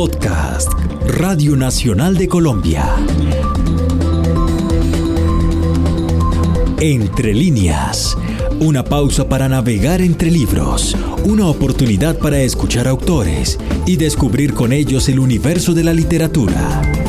Podcast, Radio Nacional de Colombia. Entre líneas, una pausa para navegar entre libros, una oportunidad para escuchar autores y descubrir con ellos el universo de la literatura.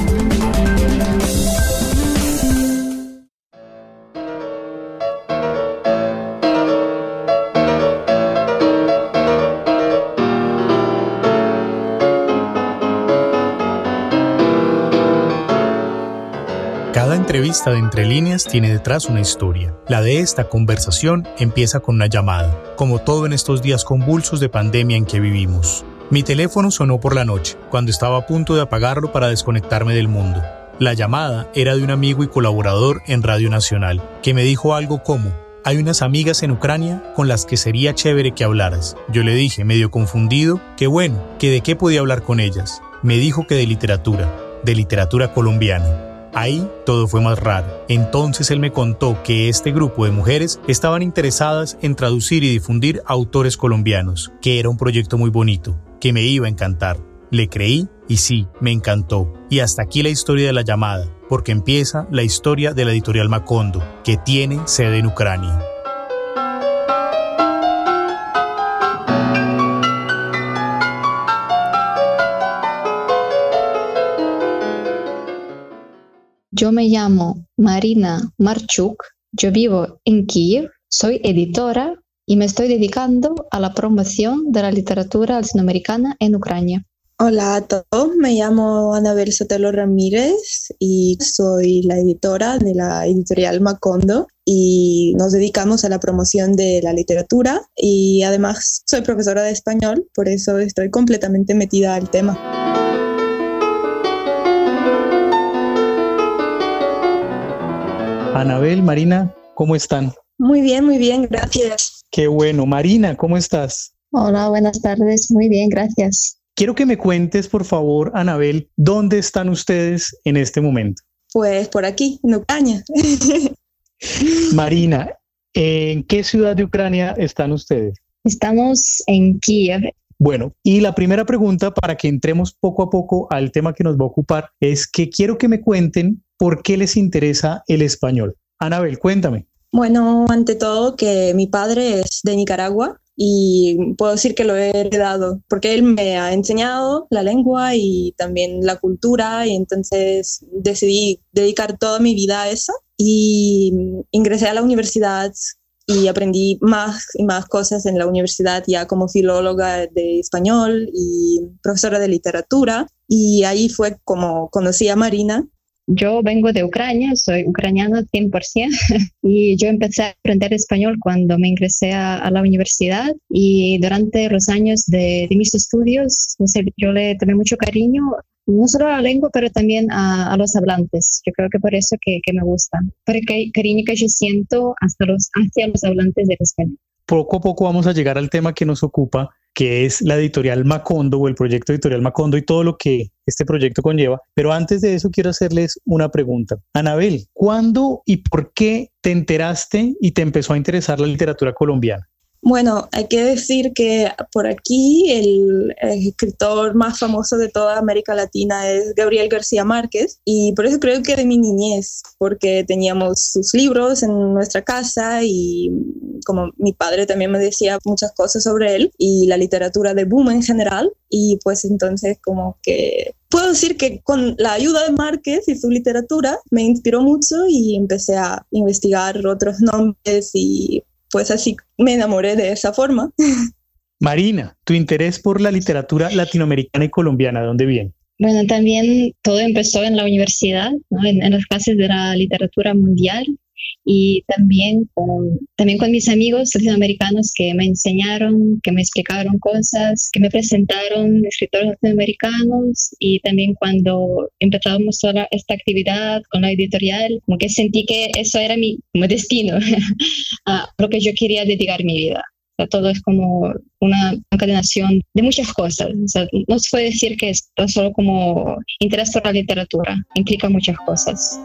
Entrevista de Entre Líneas tiene detrás una historia. La de esta conversación empieza con una llamada, como todo en estos días convulsos de pandemia en que vivimos. Mi teléfono sonó por la noche, cuando estaba a punto de apagarlo para desconectarme del mundo. La llamada era de un amigo y colaborador en Radio Nacional, que me dijo algo como, hay unas amigas en Ucrania con las que sería chévere que hablaras. Yo le dije, medio confundido, que bueno, que de qué podía hablar con ellas. Me dijo que de literatura, de literatura colombiana. Ahí todo fue más raro. Entonces él me contó que este grupo de mujeres estaban interesadas en traducir y difundir autores colombianos, que era un proyecto muy bonito, que me iba a encantar. Le creí y sí, me encantó. Y hasta aquí la historia de la llamada, porque empieza la historia de la editorial Macondo, que tiene sede en Ucrania. Yo me llamo Marina Marchuk, yo vivo en Kiev, soy editora y me estoy dedicando a la promoción de la literatura latinoamericana en Ucrania. Hola a todos, me llamo Anabel Sotelo Ramírez y soy la editora de la editorial Macondo y nos dedicamos a la promoción de la literatura y además soy profesora de español, por eso estoy completamente metida al tema. Anabel, Marina, ¿cómo están? Muy bien, muy bien, gracias. Qué bueno. Marina, ¿cómo estás? Hola, buenas tardes. Muy bien, gracias. Quiero que me cuentes, por favor, Anabel, ¿dónde están ustedes en este momento? Pues por aquí, en Ucrania. Marina, ¿en qué ciudad de Ucrania están ustedes? Estamos en Kiev. Bueno, y la primera pregunta para que entremos poco a poco al tema que nos va a ocupar es que quiero que me cuenten ¿por qué les interesa el español? Anabel, cuéntame. Bueno, ante todo que mi padre es de Nicaragua y puedo decir que lo he heredado porque él me ha enseñado la lengua y también la cultura y entonces decidí dedicar toda mi vida a eso y ingresé a la universidad y aprendí más y más cosas en la universidad ya como filóloga de español y profesora de literatura y ahí fue como conocí a Marina yo vengo de Ucrania, soy ucraniana 100% y yo empecé a aprender español cuando me ingresé a, la universidad y durante los años de, mis estudios yo le tomé mucho cariño no solo a la lengua, pero también a, los hablantes. Yo creo que por eso que, me gusta, por el cariño que yo siento hasta los, hacia los hablantes del español. Poco a poco vamos a llegar al tema que nos ocupa, que es la editorial Macondo o el proyecto editorial Macondo y todo lo que este proyecto conlleva. Pero antes de eso quiero hacerles una pregunta. Anabel, ¿cuándo y por qué te enteraste y te empezó a interesar la literatura colombiana? Bueno, hay que decir que por aquí el, escritor más famoso de toda América Latina es Gabriel García Márquez. Y por eso creo que de mi niñez, porque teníamos sus libros en nuestra casa y como mi padre también me decía muchas cosas sobre él y la literatura de boom en general. Y pues entonces como que puedo decir que con la ayuda de Márquez y su literatura me inspiró mucho y empecé a investigar otros nombres y pues así me enamoré de esa forma. Marina, tu interés por la literatura latinoamericana y colombiana, ¿de dónde viene? Bueno, también todo empezó en la universidad, en, las clases de la literatura mundial y también con, también con mis amigos latinoamericanos que me enseñaron, que me explicaron cosas, que me presentaron escritores latinoamericanos y también cuando empezamos toda esta actividad con la editorial, como que sentí que eso era mi destino, a lo que yo quería dedicar mi vida. todo es como una encadenación de muchas cosas. no se puede decir que es solo como interés por la literatura, implica muchas cosas.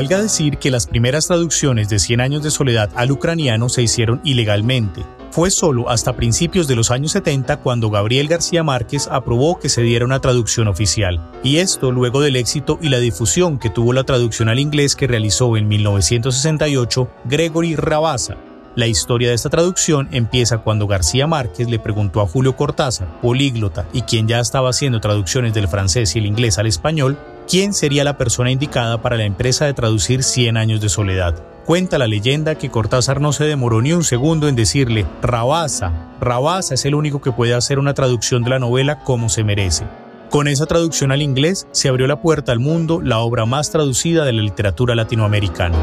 Valga decir que las primeras traducciones de Cien años de soledad al ucraniano se hicieron ilegalmente. Fue solo hasta principios de los años 70 cuando Gabriel García Márquez aprobó que se diera una traducción oficial, y esto luego del éxito y la difusión que tuvo la traducción al inglés que realizó en 1968 Gregory Rabasa, la historia de esta traducción empieza cuando García Márquez le preguntó a Julio Cortázar, políglota y quien ya estaba haciendo traducciones del francés y el inglés al español, quién sería la persona indicada para la empresa de traducir Cien años de soledad. Cuenta la leyenda que Cortázar no se demoró ni un segundo en decirle, Rabasa, Rabasa es el único que puede hacer una traducción de la novela como se merece. Con esa traducción al inglés se abrió la puerta al mundo, la obra más traducida de la literatura latinoamericana.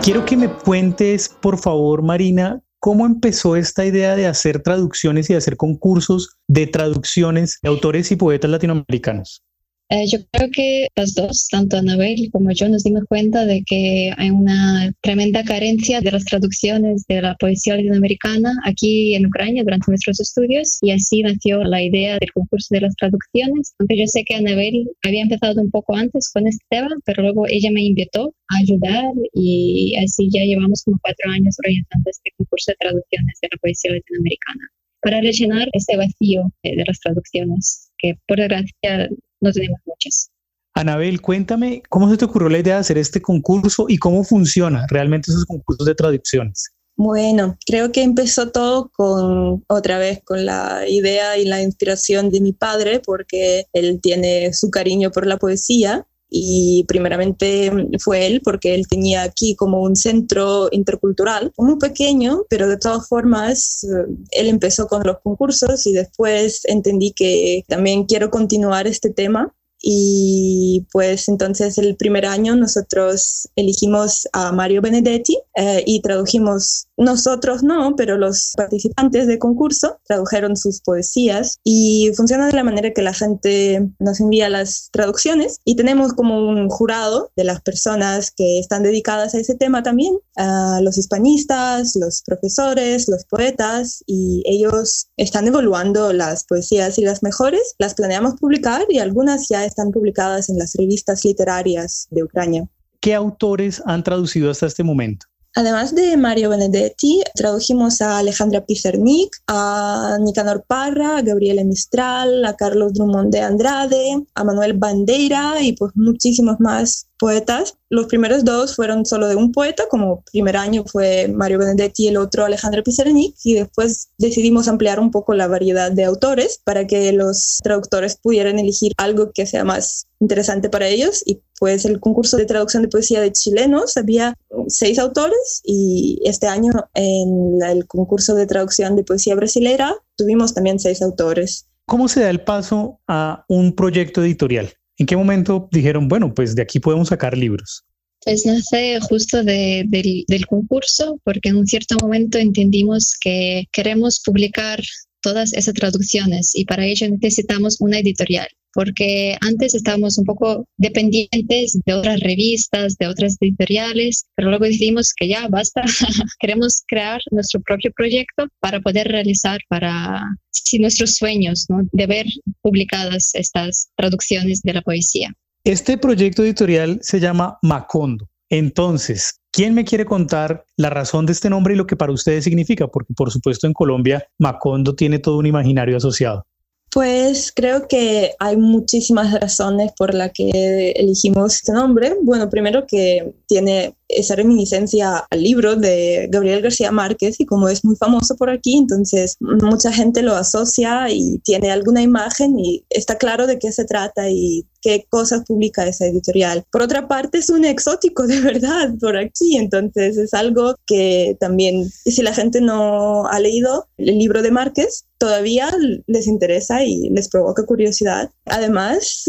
Quiero que me cuentes, por favor, Marina, cómo empezó esta idea de hacer traducciones y de hacer concursos de traducciones de autores y poetas latinoamericanos. Eh, yo creo que las dos, tanto Anabel como yo, nos dimos cuenta de que hay una tremenda carencia de las traducciones de la poesía latinoamericana aquí en Ucrania durante nuestros estudios y así nació la idea del concurso de las traducciones. Aunque yo sé que Anabel había empezado un poco antes con este tema, pero luego ella me invitó a ayudar y así ya llevamos como cuatro años organizando este concurso de traducciones de la poesía latinoamericana para rellenar ese vacío de las traducciones que por desgracia no tenemos muchas. Anabel, cuéntame cómo se te ocurrió la idea de hacer este concurso y cómo funciona realmente esos concursos de traducciones. Bueno, creo que empezó todo con otra vez con la idea y la inspiración de mi padre, porque él tiene su cariño por la poesía y primeramente fue él porque él tenía aquí como un centro intercultural muy pequeño, pero de todas formas eh, él empezó con los concursos y después entendí que también quiero continuar este tema. Y pues entonces el primer año nosotros elegimos a Mario Benedetti eh, y tradujimos, nosotros no, pero los participantes de concurso tradujeron sus poesías y funciona de la manera que la gente nos envía las traducciones y tenemos como un jurado de las personas que están dedicadas a ese tema también, a los hispanistas, los profesores, los poetas y ellos están evaluando las poesías y las mejores, las planeamos publicar y algunas ya están publicadas en las revistas literarias de Ucrania. ¿Qué autores han traducido hasta este momento? Además de Mario Benedetti, tradujimos a Alejandra Pizarnik, a Nicanor Parra, a Gabriela Mistral, a Carlos Drummond de Andrade, a Manuel Bandeira y pues muchísimos más poetas. Los primeros dos fueron solo de un poeta, como primer año fue Mario Benedetti y el otro Alejandro Pizarnik, y después decidimos ampliar un poco la variedad de autores para que los traductores pudieran elegir algo que sea más interesante para ellos y pues el concurso de traducción de poesía de chilenos había seis autores y este año en el concurso de traducción de poesía brasilera tuvimos también seis autores. ¿Cómo se da el paso a un proyecto editorial? ¿En qué momento dijeron, bueno, pues de aquí podemos sacar libros? Pues nace justo del, del concurso, porque en un cierto momento entendimos que queremos publicar todas esas traducciones y para ello necesitamos una editorial porque antes estábamos un poco dependientes de otras revistas, de otras editoriales, pero luego decidimos que ya basta, queremos crear nuestro propio proyecto para poder realizar para si nuestros sueños ¿no? de ver publicadas estas traducciones de la poesía. Este proyecto editorial se llama Macondo. Entonces, ¿quién me quiere contar la razón de este nombre y lo que para ustedes significa? Porque por supuesto en Colombia Macondo tiene todo un imaginario asociado. Pues creo que hay muchísimas razones por las que elegimos este nombre. Bueno, primero que tiene esa reminiscencia al libro de Gabriel García Márquez y como es muy famoso por aquí, entonces mucha gente lo asocia y tiene alguna imagen y está claro de qué se trata y qué cosas publica esa editorial. Por otra parte, es un exótico de verdad por aquí, entonces es algo que también, si la gente no ha leído el libro de Márquez, todavía les interesa y les provoca curiosidad. Además,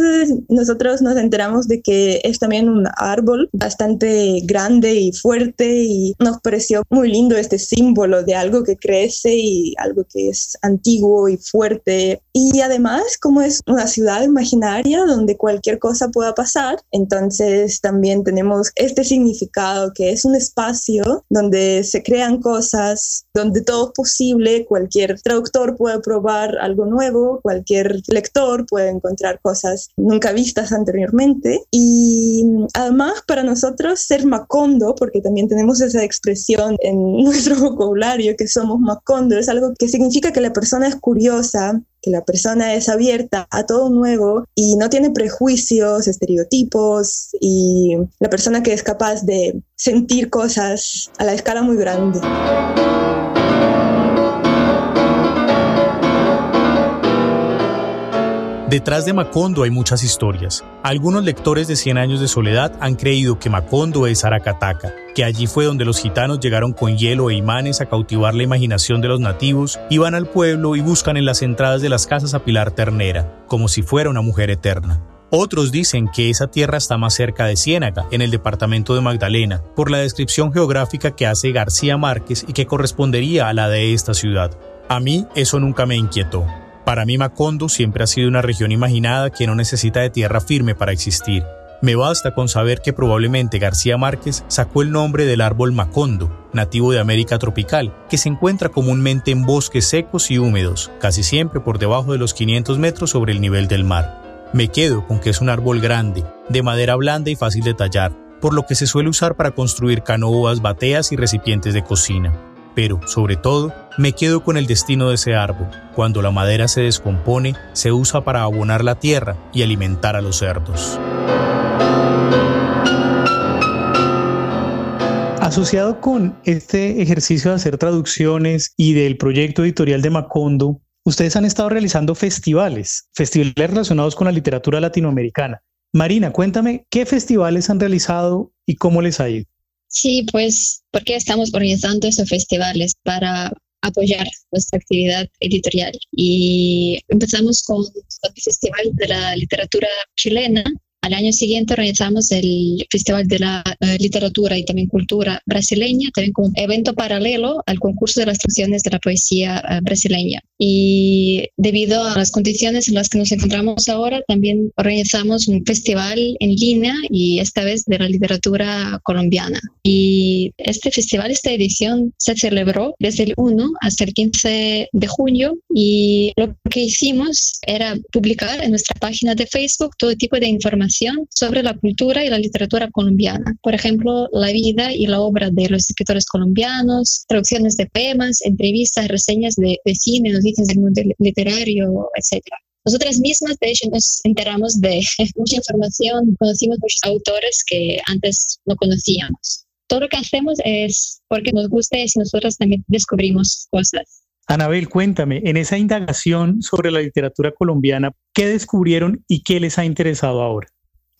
nosotros nos enteramos de que es también un árbol bastante grande grande y fuerte y nos pareció muy lindo este símbolo de algo que crece y algo que es antiguo y fuerte. Y además, como es una ciudad imaginaria donde cualquier cosa pueda pasar, entonces también tenemos este significado que es un espacio donde se crean cosas, donde todo es posible, cualquier traductor puede probar algo nuevo, cualquier lector puede encontrar cosas nunca vistas anteriormente. Y además, para nosotros, ser Macondo, porque también tenemos esa expresión en nuestro vocabulario que somos Macondo, es algo que significa que la persona es curiosa, que la persona es abierta a todo nuevo y no tiene prejuicios, estereotipos y la persona que es capaz de sentir cosas a la escala muy grande. Detrás de Macondo hay muchas historias. Algunos lectores de Cien años de soledad han creído que Macondo es Aracataca, que allí fue donde los gitanos llegaron con hielo e imanes a cautivar la imaginación de los nativos y van al pueblo y buscan en las entradas de las casas a Pilar Ternera, como si fuera una mujer eterna. Otros dicen que esa tierra está más cerca de Ciénaga, en el departamento de Magdalena, por la descripción geográfica que hace García Márquez y que correspondería a la de esta ciudad. A mí eso nunca me inquietó. Para mí Macondo siempre ha sido una región imaginada que no necesita de tierra firme para existir. Me basta con saber que probablemente García Márquez sacó el nombre del árbol Macondo, nativo de América tropical, que se encuentra comúnmente en bosques secos y húmedos, casi siempre por debajo de los 500 metros sobre el nivel del mar. Me quedo con que es un árbol grande, de madera blanda y fácil de tallar, por lo que se suele usar para construir canoas, bateas y recipientes de cocina. Pero, sobre todo, me quedo con el destino de ese árbol. Cuando la madera se descompone, se usa para abonar la tierra y alimentar a los cerdos. Asociado con este ejercicio de hacer traducciones y del proyecto editorial de Macondo, ustedes han estado realizando festivales, festivales relacionados con la literatura latinoamericana. Marina, cuéntame qué festivales han realizado y cómo les ha ido. Sí, pues porque estamos organizando estos festivales para apoyar nuestra actividad editorial. Y empezamos con, con el Festival de la Literatura Chilena, al año siguiente organizamos el Festival de la eh, Literatura y también Cultura Brasileña, también como evento paralelo al concurso de las traducciones de la poesía eh, brasileña. Y debido a las condiciones en las que nos encontramos ahora, también organizamos un festival en línea y esta vez de la literatura colombiana. Y este festival, esta edición, se celebró desde el 1 hasta el 15 de junio y lo que hicimos era publicar en nuestra página de Facebook todo tipo de información sobre la cultura y la literatura colombiana. Por ejemplo, la vida y la obra de los escritores colombianos, traducciones de poemas, entrevistas, reseñas de, cine, noticias del mundo literario, etc. Nosotras mismas, de hecho, nos enteramos de mucha información, conocimos muchos autores que antes no conocíamos. Todo lo que hacemos es porque nos gusta y nosotros también descubrimos cosas. Anabel, cuéntame, en esa indagación sobre la literatura colombiana, ¿qué descubrieron y qué les ha interesado ahora?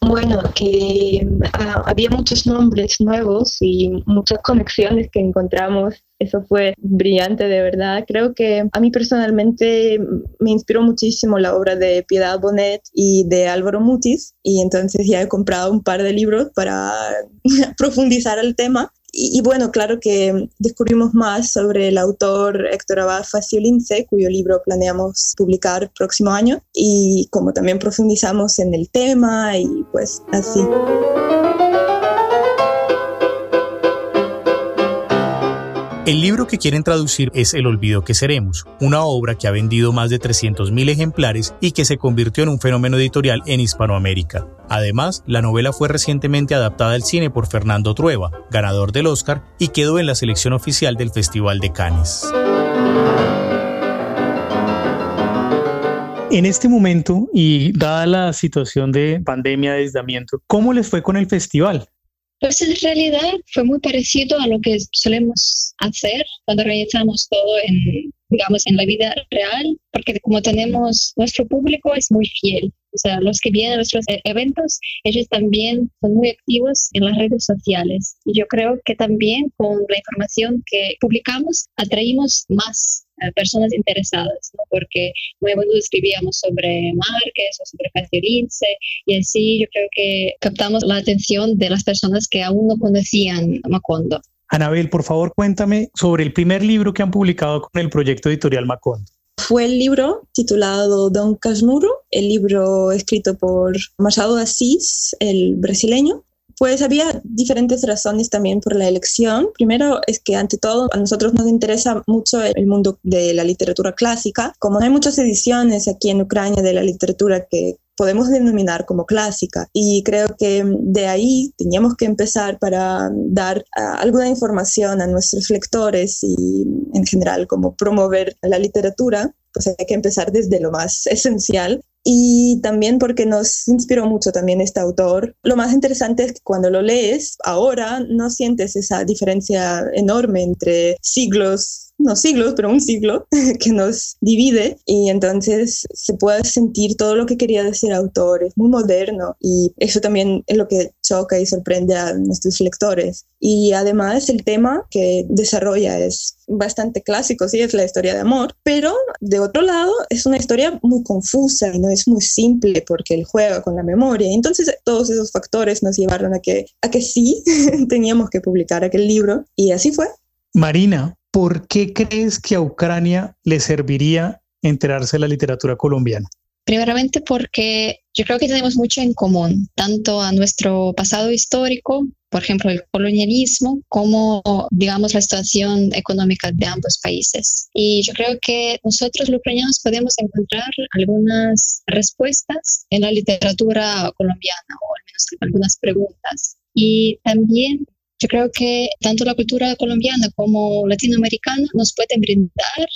Bueno, que ah, había muchos nombres nuevos y muchas conexiones que encontramos. Eso fue brillante, de verdad. Creo que a mí personalmente me inspiró muchísimo la obra de Piedad Bonet y de Álvaro Mutis. Y entonces ya he comprado un par de libros para profundizar el tema. Y, bueno, claro que descubrimos más sobre el autor Héctor Abad Faciolince, cuyo libro planeamos publicar próximo año, y como también profundizamos en el tema y pues así. El libro que quieren traducir es El olvido que seremos, una obra que ha vendido más de 300.000 ejemplares y que se convirtió en un fenómeno editorial en Hispanoamérica. Además, la novela fue recientemente adaptada al cine por Fernando Trueba, ganador del Oscar, y quedó en la selección oficial del Festival de Cannes. En este momento, y dada la situación de pandemia, de aislamiento, ¿cómo les fue con el festival? Pues en realidad fue muy parecido a lo que solemos hacer cuando realizamos todo en digamos, en la vida real, porque como tenemos, nuestro público es muy fiel. O sea, los que vienen a nuestros e-, eventos, ellos también son muy activos en las redes sociales. Y yo creo que también con la información que publicamos atraímos más personas interesadas, ¿no? porque muy bueno escribíamos sobre Márquez o sobre Lince y así yo creo que captamos la atención de las personas que aún no conocían Macondo. Anabel, por favor, cuéntame sobre el primer libro que han publicado con el proyecto editorial Macondo. Fue el libro titulado Don Casmuro, el libro escrito por Machado Asís, el brasileño, pues había diferentes razones también por la elección. Primero es que ante todo a nosotros nos interesa mucho el mundo de la literatura clásica. Como hay muchas ediciones aquí en Ucrania de la literatura que podemos denominar como clásica. Y creo que de ahí teníamos que empezar para dar ah, alguna información a nuestros lectores y en general como promover la literatura pues hay que empezar desde lo más esencial y también porque nos inspiró mucho también este autor. Lo más interesante es que cuando lo lees ahora no sientes esa diferencia enorme entre siglos no siglos, pero un siglo que nos divide y entonces se puede sentir todo lo que quería decir el autor, es muy moderno y eso también es lo que choca y sorprende a nuestros lectores. Y además el tema que desarrolla es bastante clásico, sí, es la historia de amor, pero de otro lado es una historia muy confusa y no es muy simple porque él juega con la memoria. Entonces todos esos factores nos llevaron a que, a que sí teníamos que publicar aquel libro y así fue. Marina, ¿por qué crees que a Ucrania le serviría enterarse de la literatura colombiana? Primeramente porque yo creo que tenemos mucho en común, tanto a nuestro pasado histórico, por ejemplo, el colonialismo, como, digamos, la situación económica de ambos países. Y yo creo que nosotros los ucranianos podemos encontrar algunas respuestas en la literatura colombiana, o al menos algunas preguntas. Y también yo creo que tanto la cultura colombiana como latinoamericana nos pueden brindar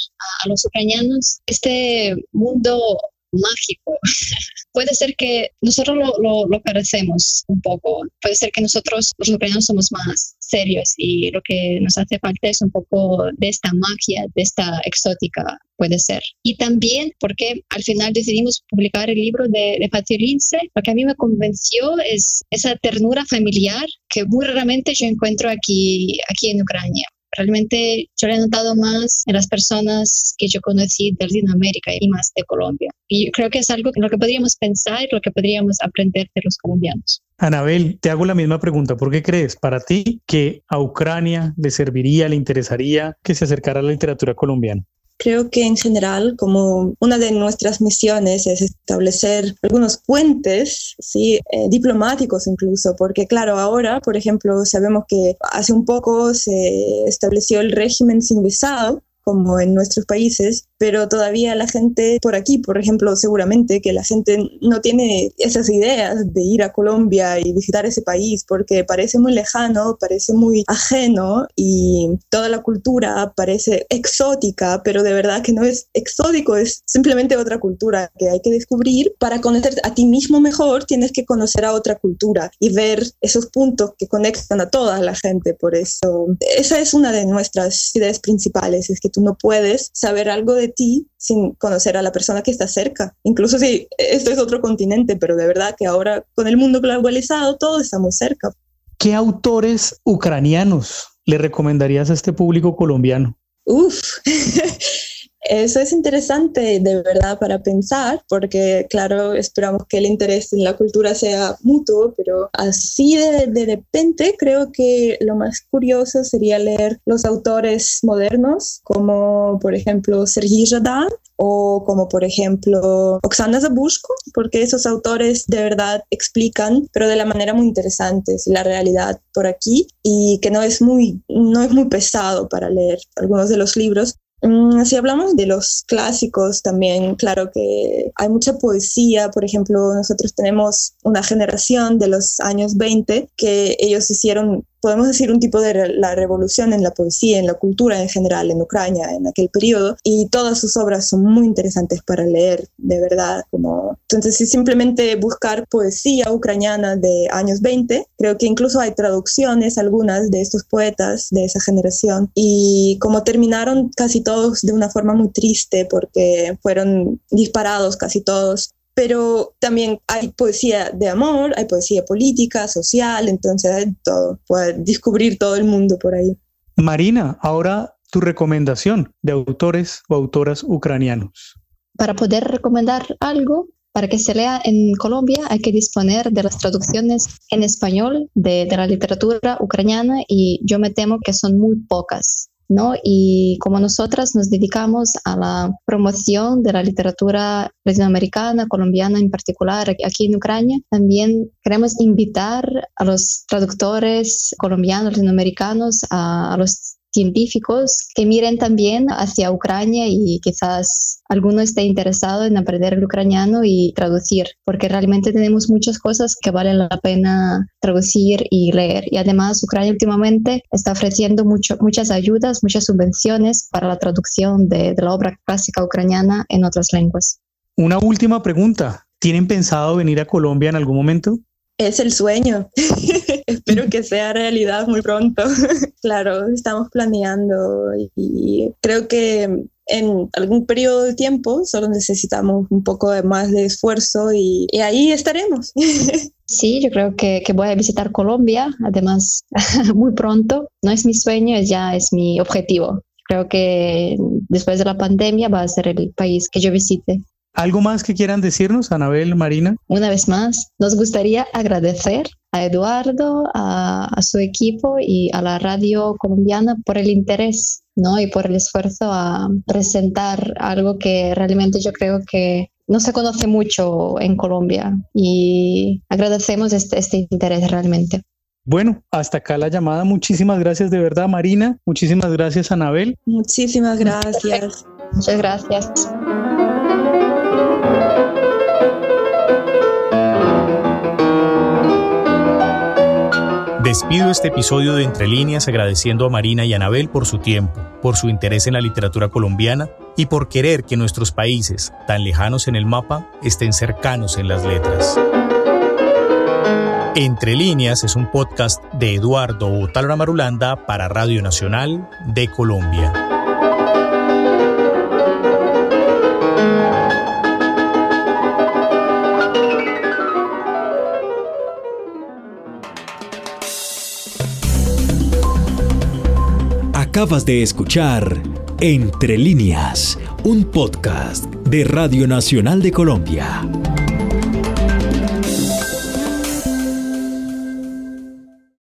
a, los ucranianos este mundo mágico. Puede ser que nosotros lo, lo, lo, carecemos un poco. Puede ser que nosotros, los ucranianos, somos más serios y lo que nos hace falta es un poco de esta magia, de esta exótica, puede ser. Y también porque al final decidimos publicar el libro de, de Patti Lince, lo que a mí me convenció es esa ternura familiar que muy raramente yo encuentro aquí, aquí en Ucrania realmente yo lo he notado más en las personas que yo conocí de Latinoamérica y más de Colombia. Y creo que es algo en lo que podríamos pensar, lo que podríamos aprender de los colombianos. Anabel, te hago la misma pregunta. ¿Por qué crees para ti que a Ucrania le serviría, le interesaría que se acercara a la literatura colombiana? Creo que en general, como una de nuestras misiones es establecer algunos puentes ¿sí? Eh, diplomáticos incluso, porque claro, ahora, por ejemplo, sabemos que hace un poco se estableció el régimen sin visado como en nuestros países, pero todavía la gente por aquí, por ejemplo, seguramente que la gente no tiene esas ideas de ir a Colombia y visitar ese país porque parece muy lejano, parece muy ajeno y toda la cultura parece exótica, pero de verdad que no es exótico, es simplemente otra cultura que hay que descubrir. Para conocer a ti mismo mejor tienes que conocer a otra cultura y ver esos puntos que conectan a toda la gente. Por eso, esa es una de nuestras ideas principales, es que no puedes saber algo de ti sin conocer a la persona que está cerca. Incluso si esto es otro continente, pero de verdad que ahora con el mundo globalizado todo está muy cerca. ¿Qué autores ucranianos le recomendarías a este público colombiano? Uf, Eso es interesante de verdad para pensar, porque claro, esperamos que el interés en la cultura sea mutuo, pero así de, de repente creo que lo más curioso sería leer los autores modernos, como por ejemplo Sergi Jardin o como por ejemplo Oksana Zabushko, porque esos autores de verdad explican, pero de la manera muy interesante, la realidad por aquí y que no es muy, no es muy pesado para leer algunos de los libros, si hablamos de los clásicos también, claro que hay mucha poesía. Por ejemplo, nosotros tenemos una generación de los años 20 que ellos hicieron podemos decir, un tipo de la revolución en la poesía, en la cultura en general en Ucrania en aquel periodo y todas sus obras son muy interesantes para leer, de verdad. Como... Entonces, si simplemente buscar poesía ucraniana de años 20, creo que incluso hay traducciones, algunas de estos poetas de esa generación y como terminaron casi todos de una forma muy triste porque fueron disparados casi todos pero también hay poesía de amor, hay poesía política, social, entonces hay todo, puede descubrir todo el mundo por ahí. Marina, ahora tu recomendación de autores o autoras ucranianos. Para poder recomendar algo, para que se lea en Colombia hay que disponer de las traducciones en español de, de la literatura ucraniana y yo me temo que son muy pocas. ¿No? Y como nosotras nos dedicamos a la promoción de la literatura latinoamericana, colombiana en particular, aquí en Ucrania, también queremos invitar a los traductores colombianos, latinoamericanos, a, a los científicos que miren también hacia Ucrania y quizás alguno esté interesado en aprender el ucraniano y traducir, porque realmente tenemos muchas cosas que valen la pena traducir y leer. Y además Ucrania últimamente está ofreciendo mucho, muchas ayudas, muchas subvenciones para la traducción de, de la obra clásica ucraniana en otras lenguas. Una última pregunta. ¿Tienen pensado venir a Colombia en algún momento? Es el sueño. Espero que sea realidad muy pronto. claro, estamos planeando y creo que en algún periodo de tiempo solo necesitamos un poco de más de esfuerzo y, ahí estaremos. Sí, yo creo que, que, voy a visitar Colombia, además muy pronto. No es mi sueño, es ya es mi objetivo. Creo que después de la pandemia va a ser el país que yo visite. ¿Algo más que quieran decirnos, Anabel, Marina? Una vez más, nos gustaría agradecer a Eduardo, a, su equipo y a la radio colombiana por el interés ¿no? y por el esfuerzo a presentar algo que realmente yo creo que no se conoce mucho en Colombia y agradecemos este, este interés realmente. Bueno, hasta acá la llamada. Muchísimas gracias de verdad, Marina. Muchísimas gracias, Anabel. Muchísimas gracias. Muchas gracias. Despido este episodio de Entre líneas agradeciendo a Marina y Anabel por su tiempo, por su interés en la literatura colombiana y por querer que nuestros países, tan lejanos en el mapa, estén cercanos en las letras. Entre líneas es un podcast de Eduardo Otalora Marulanda para Radio Nacional de Colombia. Acabas de escuchar Entre líneas, un podcast de Radio Nacional de Colombia.